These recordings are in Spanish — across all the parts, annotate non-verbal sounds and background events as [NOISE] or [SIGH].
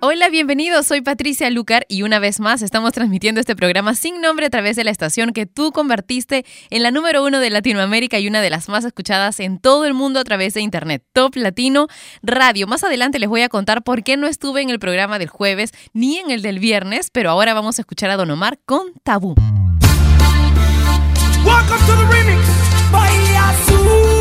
Hola, bienvenidos. Soy Patricia Lucar y una vez más estamos transmitiendo este programa sin nombre a través de la estación que tú convertiste en la número uno de Latinoamérica y una de las más escuchadas en todo el mundo a través de Internet. Top Latino Radio. Más adelante les voy a contar por qué no estuve en el programa del jueves ni en el del viernes, pero ahora vamos a escuchar a Don Omar con Tabú. Welcome to the remix Yazoo.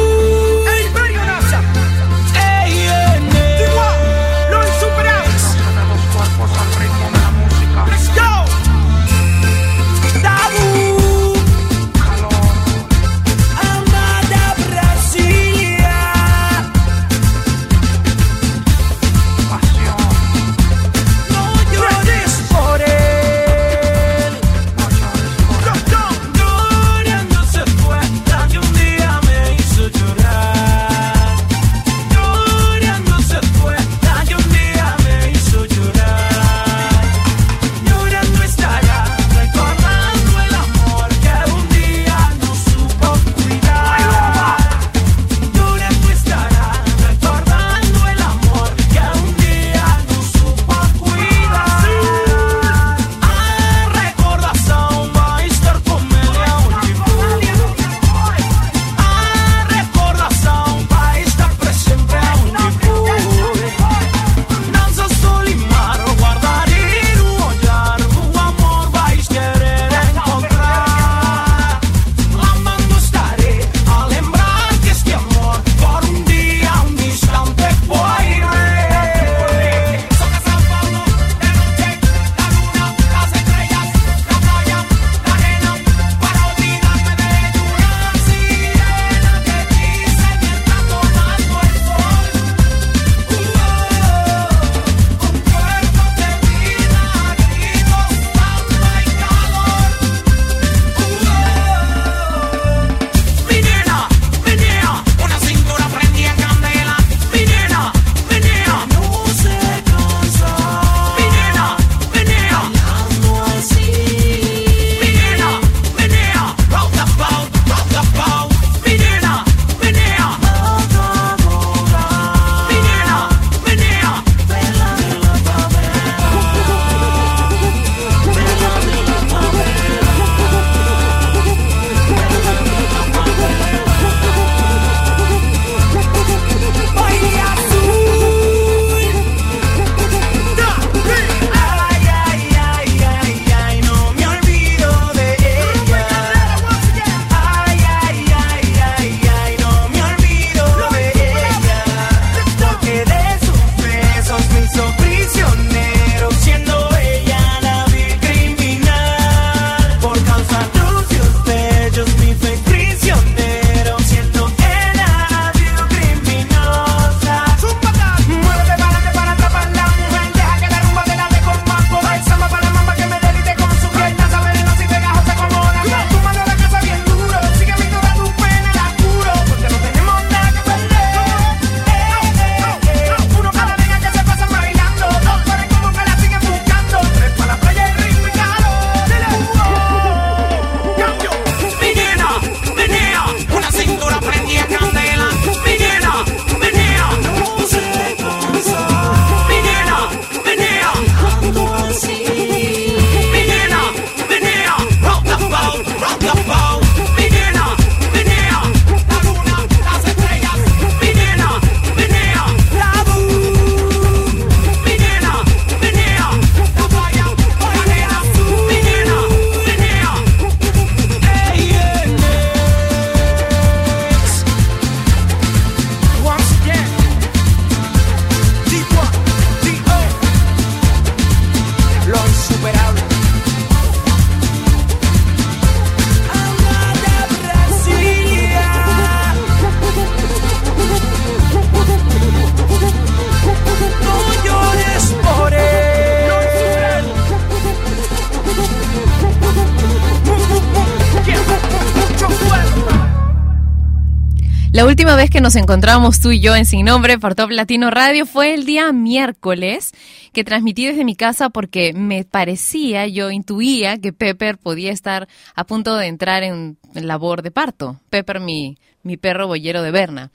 Nos encontramos tú y yo en Sin Nombre por Top Latino Radio fue el día miércoles que transmití desde mi casa porque me parecía, yo intuía que Pepper podía estar a punto de entrar en labor de parto. Pepper, mi, mi perro boyero de Berna.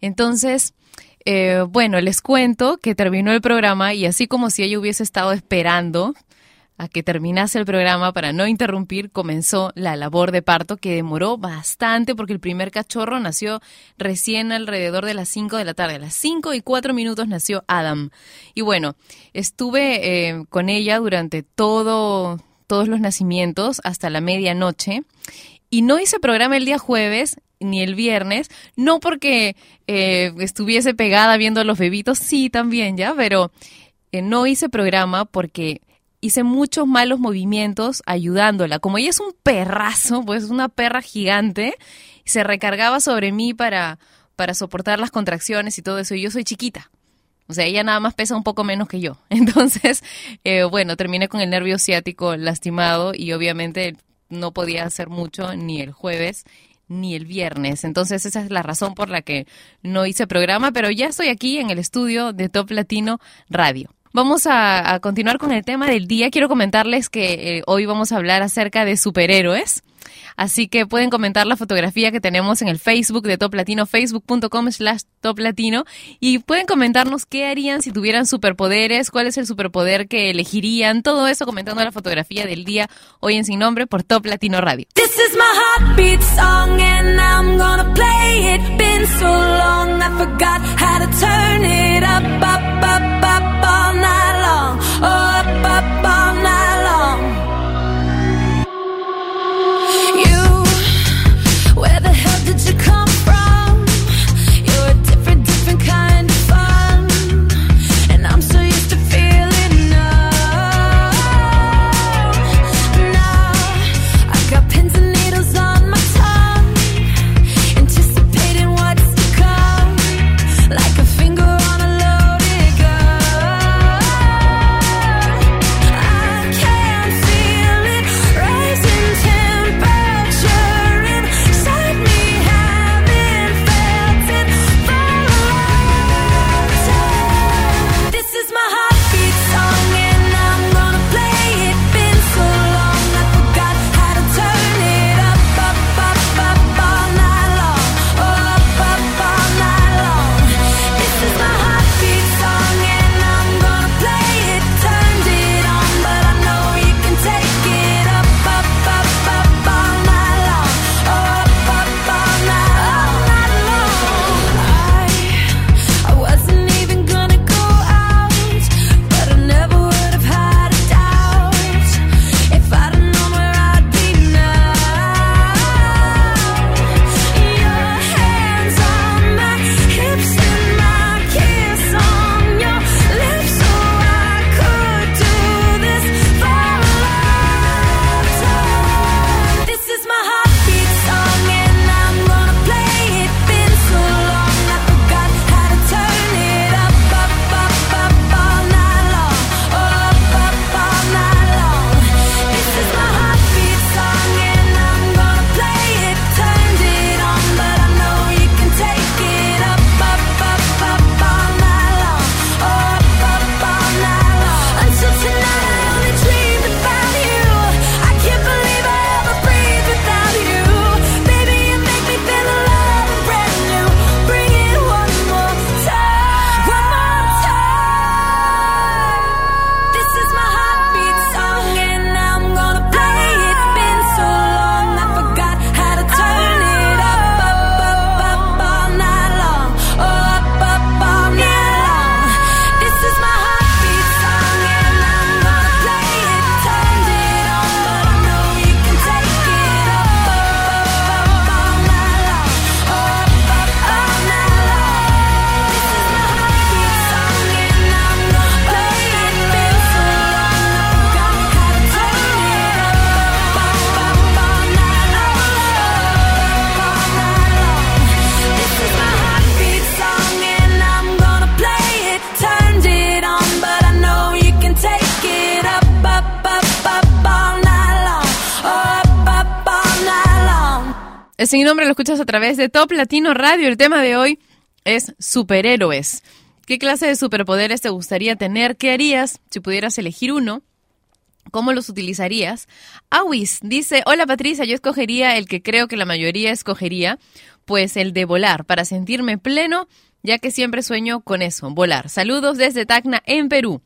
Entonces, eh, bueno, les cuento que terminó el programa y así como si ella hubiese estado esperando a que terminase el programa para no interrumpir, comenzó la labor de parto que demoró bastante porque el primer cachorro nació recién alrededor de las 5 de la tarde. A las 5 y 4 minutos nació Adam. Y bueno, estuve eh, con ella durante todo, todos los nacimientos hasta la medianoche y no hice programa el día jueves ni el viernes, no porque eh, estuviese pegada viendo a los bebitos, sí también ya, pero eh, no hice programa porque hice muchos malos movimientos ayudándola. Como ella es un perrazo, pues es una perra gigante, se recargaba sobre mí para, para soportar las contracciones y todo eso. Y yo soy chiquita. O sea, ella nada más pesa un poco menos que yo. [LAUGHS] Entonces, eh, bueno, terminé con el nervio ciático lastimado y obviamente no podía hacer mucho ni el jueves ni el viernes. Entonces esa es la razón por la que no hice programa, pero ya estoy aquí en el estudio de Top Latino Radio. Vamos a, continuar con el tema del día. Quiero comentarles que eh, hoy vamos a hablar acerca de superhéroes. Así que pueden comentar la fotografía que tenemos en el Facebook de Top Latino, facebook.com slash Top Latino. Y pueden comentarnos qué harían si tuvieran superpoderes, cuál es el superpoder que elegirían. Todo eso comentando la fotografía del día hoy en Sin Nombre por Top Latino Radio. This up, up, all night long. Oh, up, up all night long. Sin nombre lo escuchas a través de Top Latino Radio. El tema de hoy es superhéroes. ¿Qué clase de superpoderes te gustaría tener? ¿Qué harías si pudieras elegir uno? ¿Cómo los utilizarías? Awis dice, hola Patricia, yo escogería el que creo que la mayoría escogería, pues el de volar, para sentirme pleno, ya que siempre sueño con eso, volar. Saludos desde Tacna, en Perú.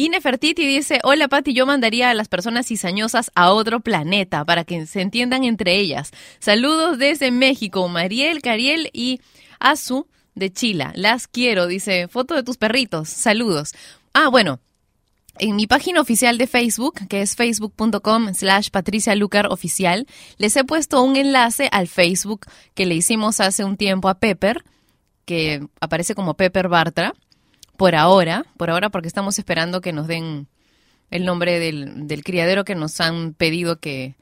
Y Nefertiti dice, hola Pati, yo mandaría a las personas cizañosas a otro planeta para que se entiendan entre ellas. Saludos desde México, Mariel, Cariel y Azu de Chila. Las quiero, dice, foto de tus perritos. Saludos. Ah, bueno, en mi página oficial de Facebook, que es facebook.com slash Patricia les he puesto un enlace al Facebook que le hicimos hace un tiempo a Pepper, que aparece como Pepper Bartra por ahora, por ahora porque estamos esperando que nos den el nombre del, del criadero que nos han pedido que,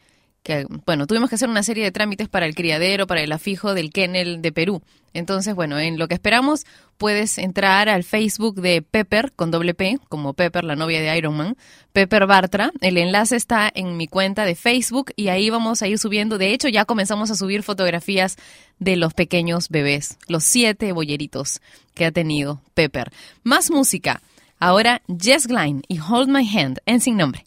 que, bueno, tuvimos que hacer una serie de trámites para el criadero, para el afijo del kennel de Perú. Entonces, bueno, en lo que esperamos, puedes entrar al Facebook de Pepper, con doble P, como Pepper, la novia de Iron Man, Pepper Bartra. El enlace está en mi cuenta de Facebook y ahí vamos a ir subiendo. De hecho, ya comenzamos a subir fotografías de los pequeños bebés, los siete boyeritos que ha tenido Pepper. Más música. Ahora Jess Glein y Hold My Hand en Sin Nombre.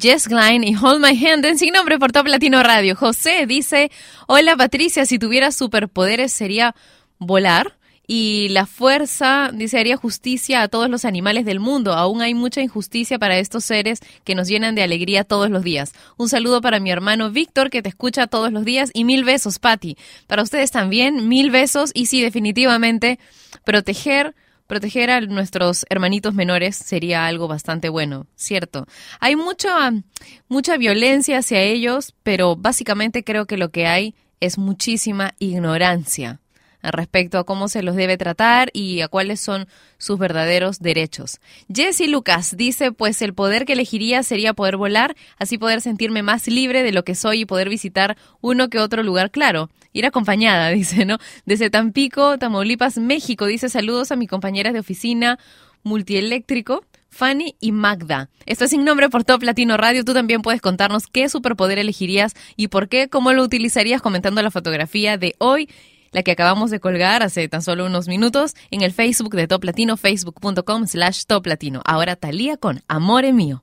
Jess Klein y Hold My Hand en Sin Nombre por Top Latino Radio. José dice, hola Patricia, si tuviera superpoderes sería volar y la fuerza, dice, haría justicia a todos los animales del mundo. Aún hay mucha injusticia para estos seres que nos llenan de alegría todos los días. Un saludo para mi hermano Víctor, que te escucha todos los días, y mil besos, Patti. Para ustedes también, mil besos, y sí, definitivamente, proteger proteger a nuestros hermanitos menores sería algo bastante bueno, ¿cierto? Hay mucha, mucha violencia hacia ellos, pero básicamente creo que lo que hay es muchísima ignorancia respecto a cómo se los debe tratar y a cuáles son sus verdaderos derechos. Jesse Lucas dice, pues el poder que elegiría sería poder volar, así poder sentirme más libre de lo que soy y poder visitar uno que otro lugar, claro. Ir acompañada, [LAUGHS] dice, ¿no? Desde Tampico, Tamaulipas, México, dice saludos a mis compañeras de oficina multieléctrico. Fanny y Magda. Esto es sin nombre por Top Latino Radio. Tú también puedes contarnos qué superpoder elegirías y por qué, cómo lo utilizarías comentando la fotografía de hoy la que acabamos de colgar hace tan solo unos minutos en el Facebook de Top Latino, facebook.com slash Top Latino. Ahora Talía con Amore Mío.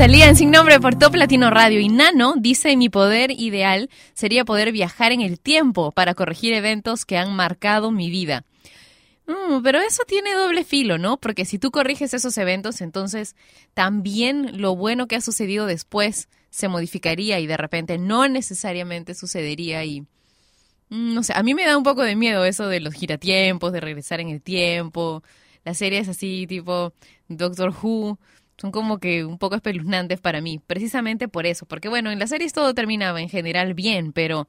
Talía en Sin Nombre por Top Latino Radio. Y Nano dice: Mi poder ideal sería poder viajar en el tiempo para corregir eventos que han marcado mi vida. Mm, pero eso tiene doble filo, ¿no? Porque si tú corriges esos eventos, entonces también lo bueno que ha sucedido después se modificaría y de repente no necesariamente sucedería y mm, no sé, a mí me da un poco de miedo eso de los giratiempos, de regresar en el tiempo, las series así tipo Doctor Who son como que un poco espeluznantes para mí, precisamente por eso, porque bueno, en las series todo terminaba en general bien, pero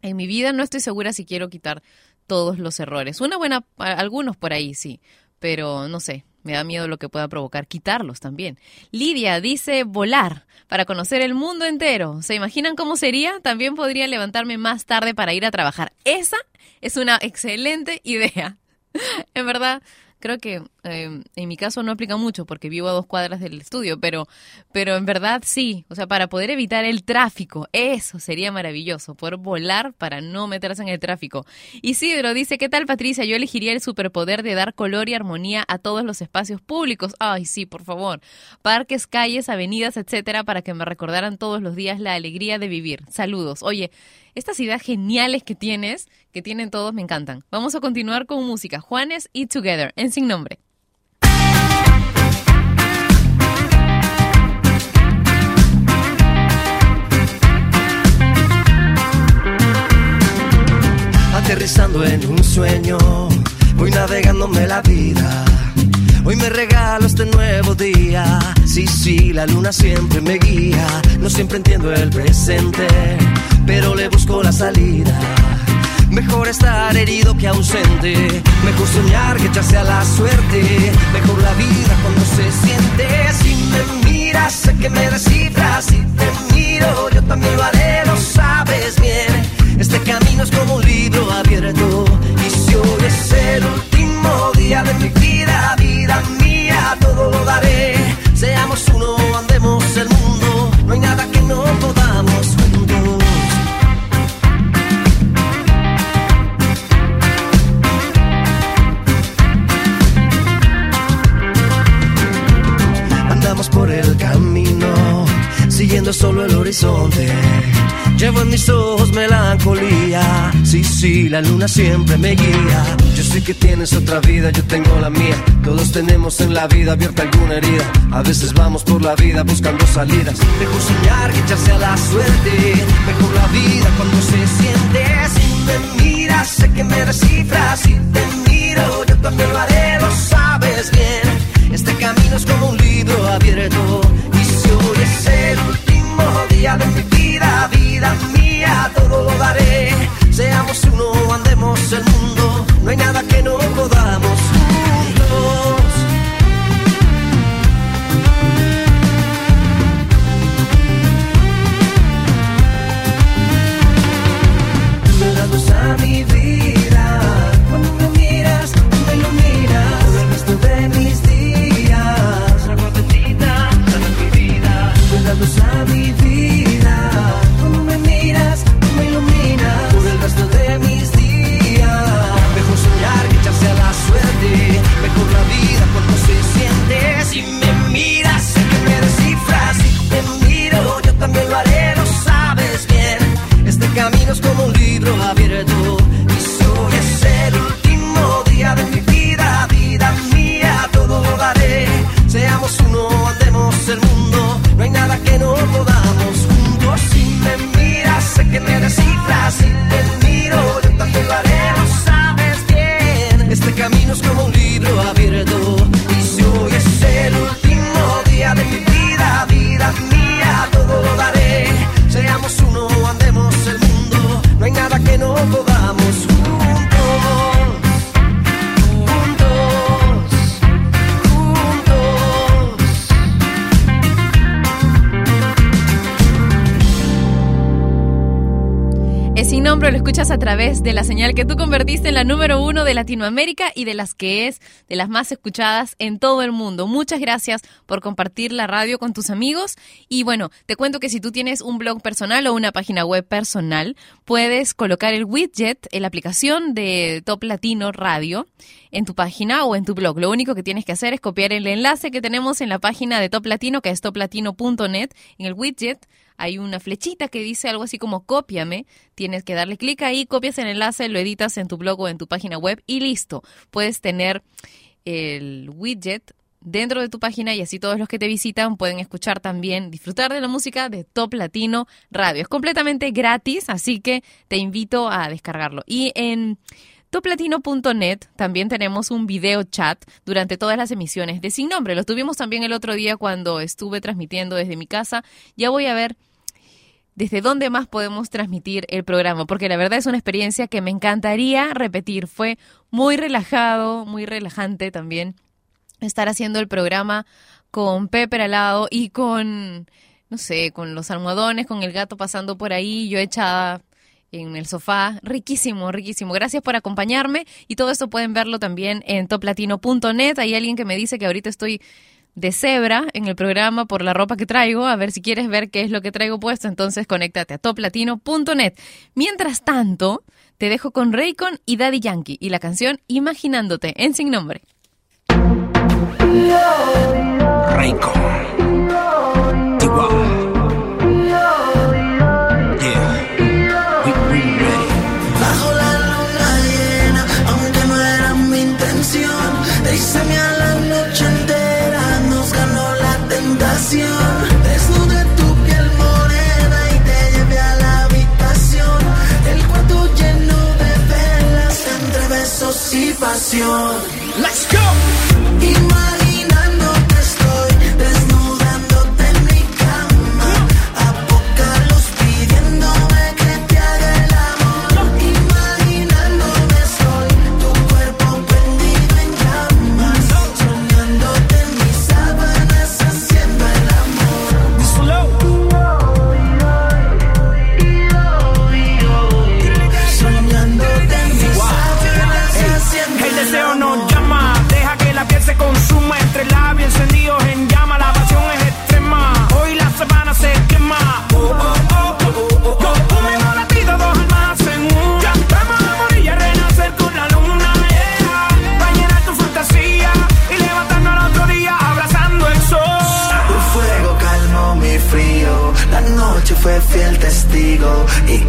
en mi vida no estoy segura si quiero quitar todos los errores. Una buena, algunos por ahí sí, pero no sé, me da miedo lo que pueda provocar quitarlos también. Lidia dice volar para conocer el mundo entero. ¿Se imaginan cómo sería? También podría levantarme más tarde para ir a trabajar. Esa es una excelente [LAUGHS] idea. en verdad, creo que eh, en mi caso no aplica mucho porque vivo a dos cuadras del estudio, pero, pero en verdad sí. O sea, para poder evitar el tráfico, eso sería maravilloso, poder volar para no meterse en el tráfico. Isidro dice, ¿qué tal Patricia? Yo elegiría el superpoder de dar color y armonía a todos los espacios públicos. Ay, sí, por favor. Parques, calles, avenidas, etcétera, para que me recordaran todos los días la alegría de vivir. Saludos. Oye, estas ideas geniales que tienes, que tienen todos, me encantan. Vamos a continuar con música. Juanes y Together, en Sin Nombre. Aterrizando en un sueño, voy navegándome la vida. Hoy me regalo este nuevo día. Sí, sí, la luna siempre me guía. No siempre entiendo el presente, pero le busco la salida. Mejor estar herido que ausente. Mejor soñar que echarse a la suerte. Mejor la vida cuando se siente. Si me miras, sé que me descifras. Si te miro, yo también lo haré, lo sabes bien. Este camino es como un Sí, la luna siempre me guía. Yo sé que tienes otra vida, yo tengo la mía. Todos tenemos en la vida abierta alguna herida. A veces vamos por la vida buscando salidas. Mejor soñar que echarse a la suerte. Mejor la vida cuando se siente. Si me miras, sé que me descifras. Si te miro, yo también lo haré, lo sabes bien. Este camino es como un libro abierto. Y si hoy es el último día de mi vida, vida mía, todo lo daré. Seamos uno, andemos el mundo. A través de la señal que tú convertiste en la número uno de Latinoamérica y de las que es de las más escuchadas en todo el mundo. Muchas gracias por compartir la radio con tus amigos. Y bueno, te cuento que si tú tienes un blog personal o una página web personal, puedes colocar el widget en la aplicación de Top Latino Radio en tu página o en tu blog. Lo único que tienes que hacer es copiar el enlace que tenemos en la página de Top Latino, que es toplatino.net, en el widget hay una flechita que dice algo así como cópiame. Tienes que darle clic ahí, copias el enlace, lo editas en tu blog o en tu página web y listo. Puedes tener el widget dentro de tu página y así todos los que te visitan pueden escuchar también, disfrutar de la música de Top Latino Radio. Es completamente gratis, así que te invito a descargarlo. Y en toplatino.net también tenemos un video chat durante todas las emisiones de Sin Nombre. Lo tuvimos también el otro día cuando estuve transmitiendo desde mi casa. Ya voy a ver desde dónde más podemos transmitir el programa, porque la verdad es una experiencia que me encantaría repetir. Fue muy relajado, muy relajante también estar haciendo el programa con Pepper al lado y con, no sé, con los almohadones, con el gato pasando por ahí, yo echada en el sofá. Riquísimo, riquísimo. Gracias por acompañarme y todo esto pueden verlo también en toplatino.net. Hay alguien que me dice que ahorita estoy de cebra en el programa por la ropa que traigo. A ver si quieres ver qué es lo que traigo puesto, entonces conéctate a toplatino.net. Mientras tanto, te dejo con Raycon y Daddy Yankee y la canción Imaginándote en Sin Nombre. Y pasión.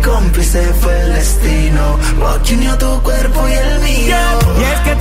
Cómplice fue el destino. Que unió tu cuerpo y el mío. Y es que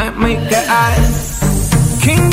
might make her eyes. King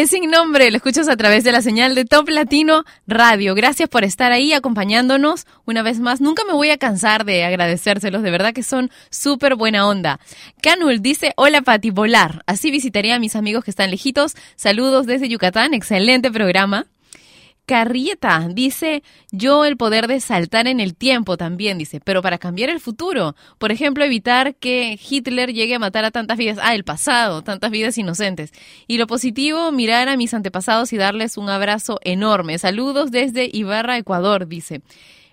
Es sin nombre, lo escuchas a través de la señal de Top Latino Radio. Gracias por estar ahí acompañándonos una vez más. Nunca me voy a cansar de agradecérselos, de verdad que son súper buena onda. Canul dice, hola Pati, volar. Así visitaré a mis amigos que están lejitos. Saludos desde Yucatán, excelente programa. Carrieta dice, yo el poder de saltar en el tiempo también, dice, pero para cambiar el futuro. Por ejemplo, evitar que Hitler llegue a matar a tantas vidas, ah, el pasado, tantas vidas inocentes. Y lo positivo, mirar a mis antepasados y darles un abrazo enorme. Saludos desde Ibarra, Ecuador, dice.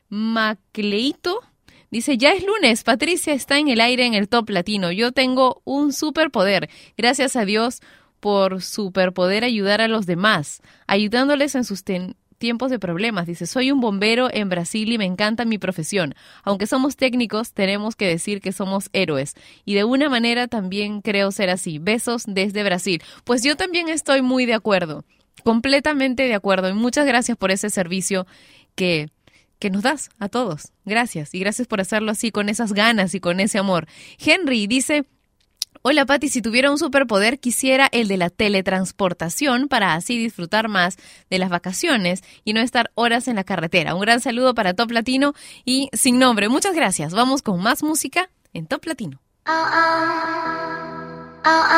Macleito Dice, ya es lunes, Patricia está en el aire en el top latino. Yo tengo un superpoder. Gracias a Dios por superpoder ayudar a los demás, ayudándoles en sus ten- tiempos de problemas. Dice, soy un bombero en Brasil y me encanta mi profesión. Aunque somos técnicos, tenemos que decir que somos héroes. Y de una manera también creo ser así. Besos desde Brasil. Pues yo también estoy muy de acuerdo. Completamente de acuerdo. Y muchas gracias por ese servicio que que nos das a todos. Gracias. Y gracias por hacerlo así, con esas ganas y con ese amor. Henry dice, Hola Patti, si tuviera un superpoder quisiera el de la teletransportación para así disfrutar más de las vacaciones y no estar horas en la carretera. Un gran saludo para Top Latino y sin nombre. Muchas gracias. Vamos con más música en Top Latino. Staying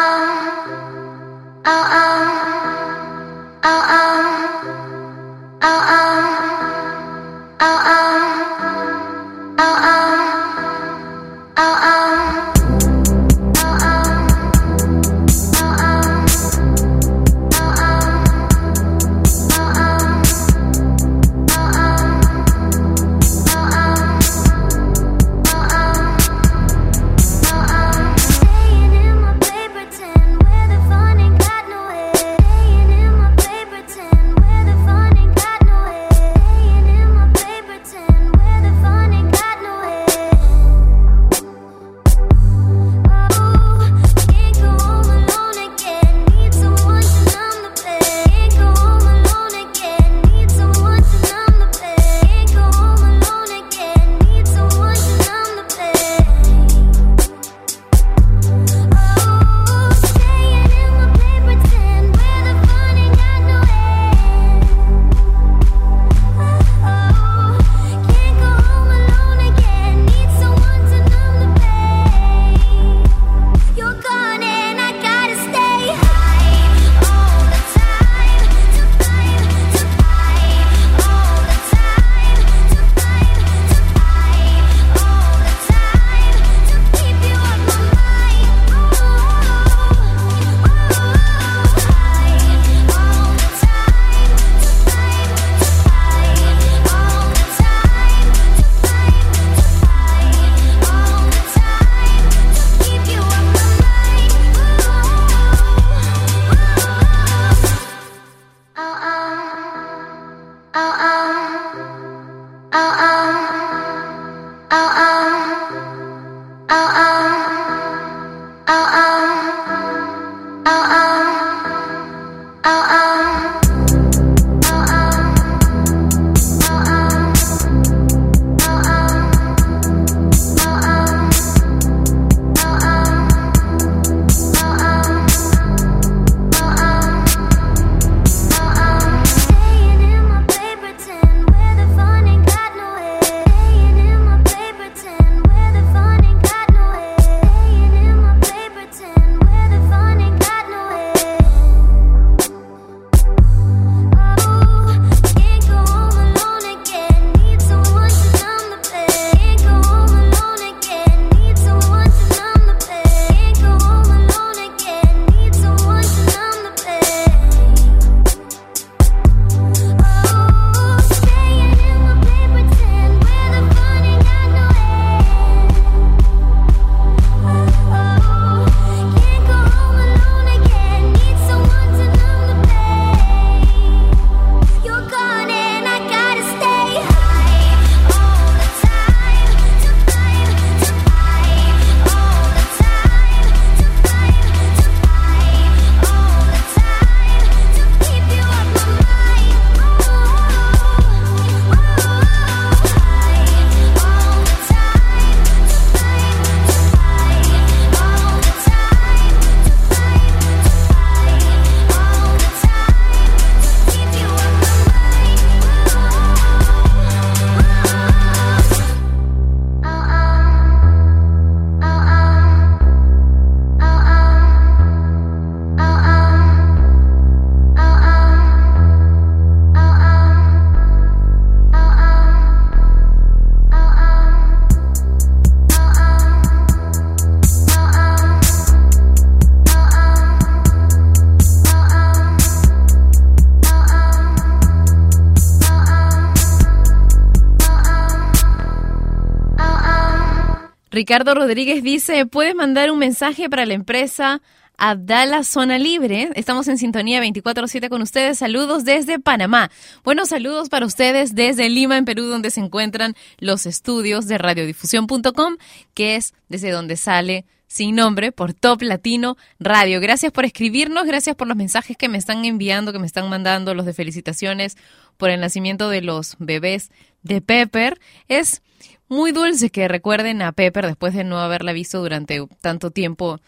Ricardo Rodríguez dice, ¿puedes mandar un mensaje para la empresa Abdala Zona Libre? Estamos en sintonía 24-7 con ustedes. Saludos desde Panamá. Buenos saludos para ustedes desde Lima, en Perú, donde se encuentran los estudios de radiodifusión.com, que es desde donde sale sin nombre por Top Latino Radio. Gracias por escribirnos, gracias por los mensajes que me están enviando, que me están mandando, los de felicitaciones por el nacimiento de los bebés de Pepper. Es muy dulce que recuerden a Pepper después de no haberla visto durante tanto tiempo,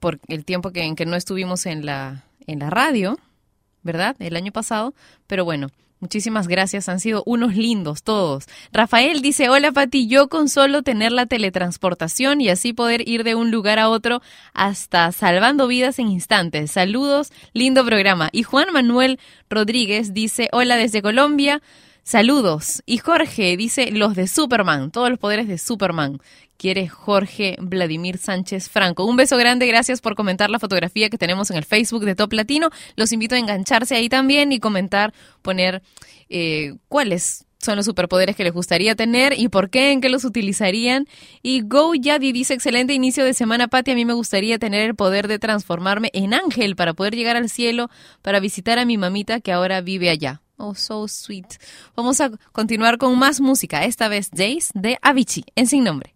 por el tiempo que, en que no estuvimos en la, en la radio, ¿verdad? El año pasado. Pero bueno, muchísimas gracias. Han sido unos lindos todos. Rafael dice, hola Pati, yo con solo tener la teletransportación y así poder ir de un lugar a otro hasta salvando vidas en instantes. Saludos, lindo programa. Y Juan Manuel Rodríguez dice, hola desde Colombia. Saludos. Y Jorge dice los de Superman, todos los poderes de Superman. Quiere Jorge Vladimir Sánchez Franco. Un beso grande, gracias por comentar la fotografía que tenemos en el Facebook de Top Latino. Los invito a engancharse ahí también y comentar, poner eh, cuáles son los superpoderes que les gustaría tener y por qué, en qué los utilizarían. Y Go Yadi dice, excelente inicio de semana, Pati. A mí me gustaría tener el poder de transformarme en ángel para poder llegar al cielo, para visitar a mi mamita que ahora vive allá. Oh, so sweet. Vamos a continuar con más música, esta vez Days de Avicii, en sin nombre.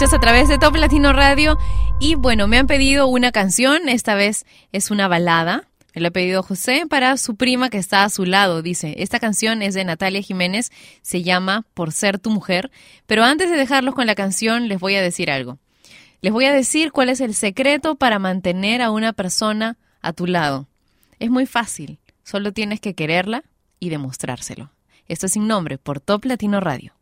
a través de Top Latino Radio. Y bueno, me han pedido una canción, esta vez es una balada. Me lo ha pedido José para su prima que está a su lado. Dice, esta canción es de Natalia Jiménez, se llama Por ser tu mujer. Pero antes de dejarlos con la canción, les voy a decir algo. Les voy a decir cuál es el secreto para mantener a una persona a tu lado. Es muy fácil, solo tienes que quererla y demostrárselo. Esto es sin nombre por Top Latino Radio.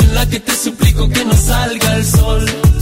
en la que te suplico que no salga el sol.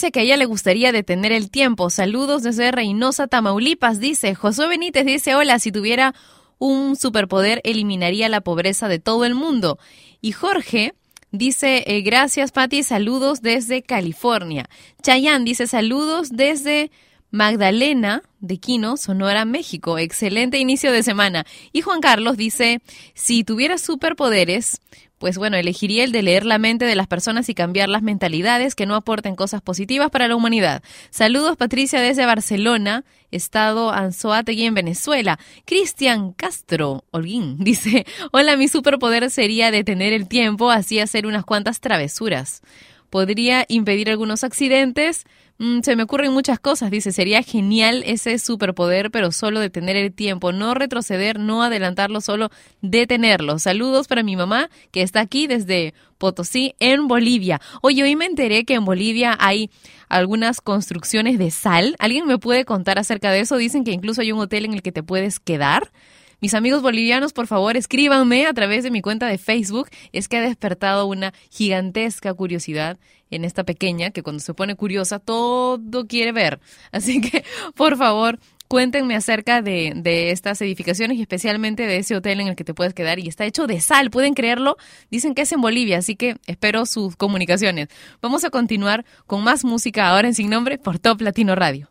Dice que a ella le gustaría detener el tiempo. Saludos desde Reynosa, Tamaulipas. Dice Josué Benítez dice hola, si tuviera un superpoder eliminaría la pobreza de todo el mundo. Y Jorge dice eh, gracias Patti, saludos desde California. Chayanne dice saludos desde Magdalena de Quino, Sonora, México. Excelente inicio de semana. Y Juan Carlos dice, si tuviera superpoderes, pues bueno, elegiría el de leer la mente de las personas y cambiar las mentalidades que no aporten cosas positivas para la humanidad. Saludos Patricia desde Barcelona, estado Anzoátegui en Venezuela. Cristian Castro Holguín [LAUGHS] dice, hola, mi superpoder sería detener el tiempo, así hacer unas cuantas travesuras. Podría impedir algunos accidentes, Mm, se me ocurren muchas cosas, dice, sería genial ese superpoder, pero solo detener el tiempo, no retroceder, no adelantarlo, solo detenerlo. Saludos para mi mamá, que está aquí desde Potosí, en Bolivia. Oye, hoy me enteré que en Bolivia hay algunas construcciones de sal. ¿Alguien me puede contar acerca de eso? Dicen que incluso hay un hotel en el que te puedes quedar. Mis amigos bolivianos, por favor, escríbanme a través de mi cuenta de Facebook. Es que ha despertado una gigantesca curiosidad en esta pequeña que cuando se pone curiosa todo quiere ver. [LAUGHS] Así que, por favor, cuéntenme acerca de, de, estas edificaciones y especialmente de ese hotel en el que te puedes quedar y está hecho de sal, ¿pueden creerlo? Dicen que es en Bolivia, así que espero sus comunicaciones. Vamos a continuar con más música ahora en Sin Nombre por Top Latino Radio.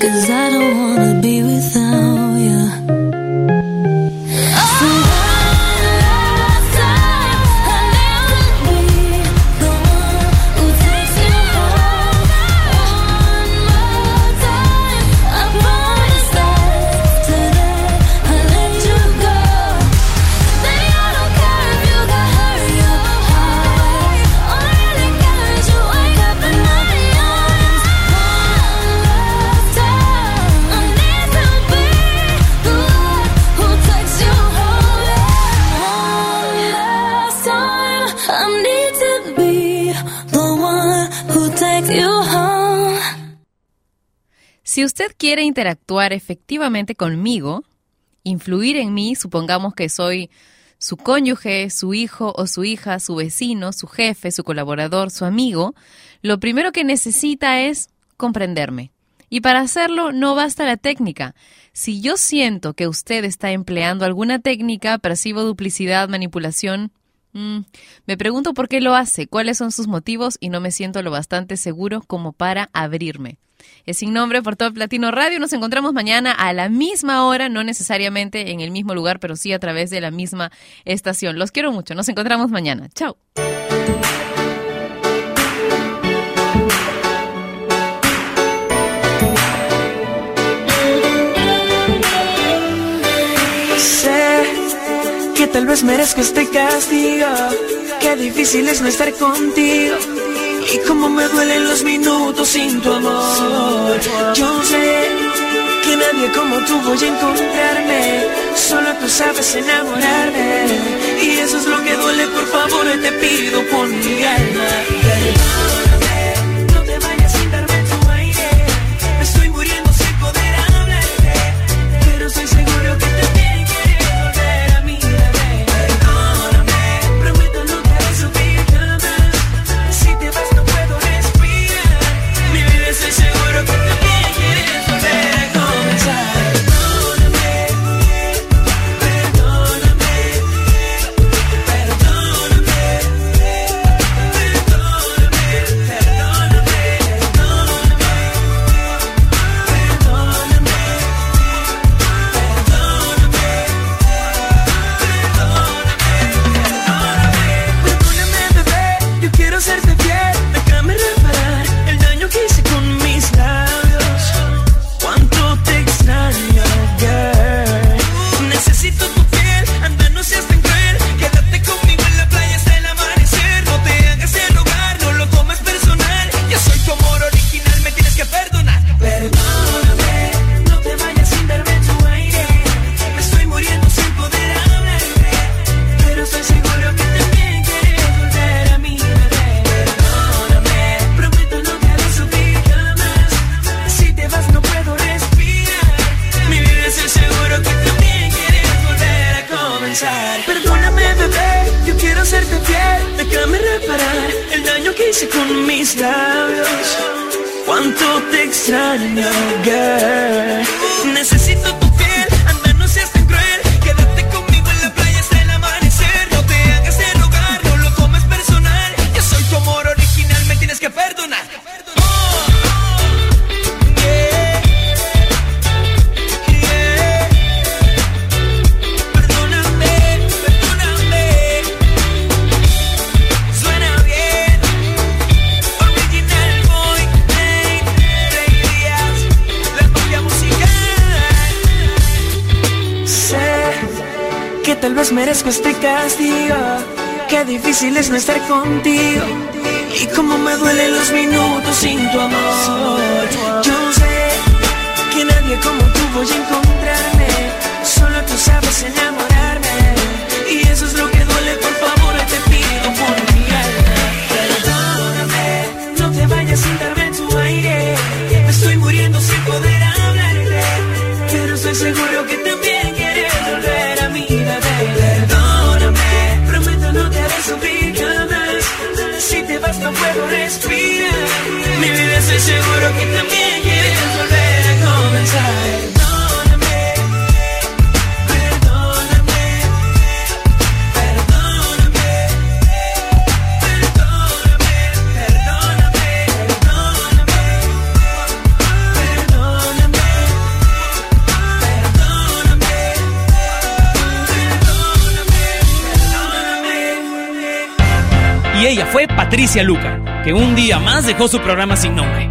Cause I don't wanna be without usted quiere interactuar efectivamente conmigo, influir en mí, supongamos que soy su cónyuge, su hijo o su hija, su vecino, su jefe, su colaborador, su amigo, lo primero que necesita es comprenderme. Y para hacerlo no basta la técnica. Si yo siento que usted está empleando alguna técnica, percibo duplicidad, manipulación, mm, me pregunto por qué lo hace, cuáles son sus motivos y no me siento lo bastante seguro como para abrirme. Es sin nombre por Top Latino Radio. Nos encontramos mañana a la misma hora, no necesariamente en el mismo lugar, pero sí a través de la misma estación. Los quiero mucho. Nos encontramos mañana. Chao. Tal vez merezco este castigo. Qué difícil es no estar contigo. Y cómo me duelen los minutos sin tu amor. Yo sé que nadie como tú voy a encontrarme. Solo tú sabes enamorarme. Y eso es lo que duele, por favor, te pido con mi. Merezco este castigo. Qué difícil es no estar contigo. Y cómo me duelen los minutos sin tu amor. Yo sé que nadie como tú voy a encontrarme. Solo tú sabes enamorarme. Seguro que también quieres volver a comenzar. Y ella fue Patricia Luca, que un día más dejó su programa sin nombre.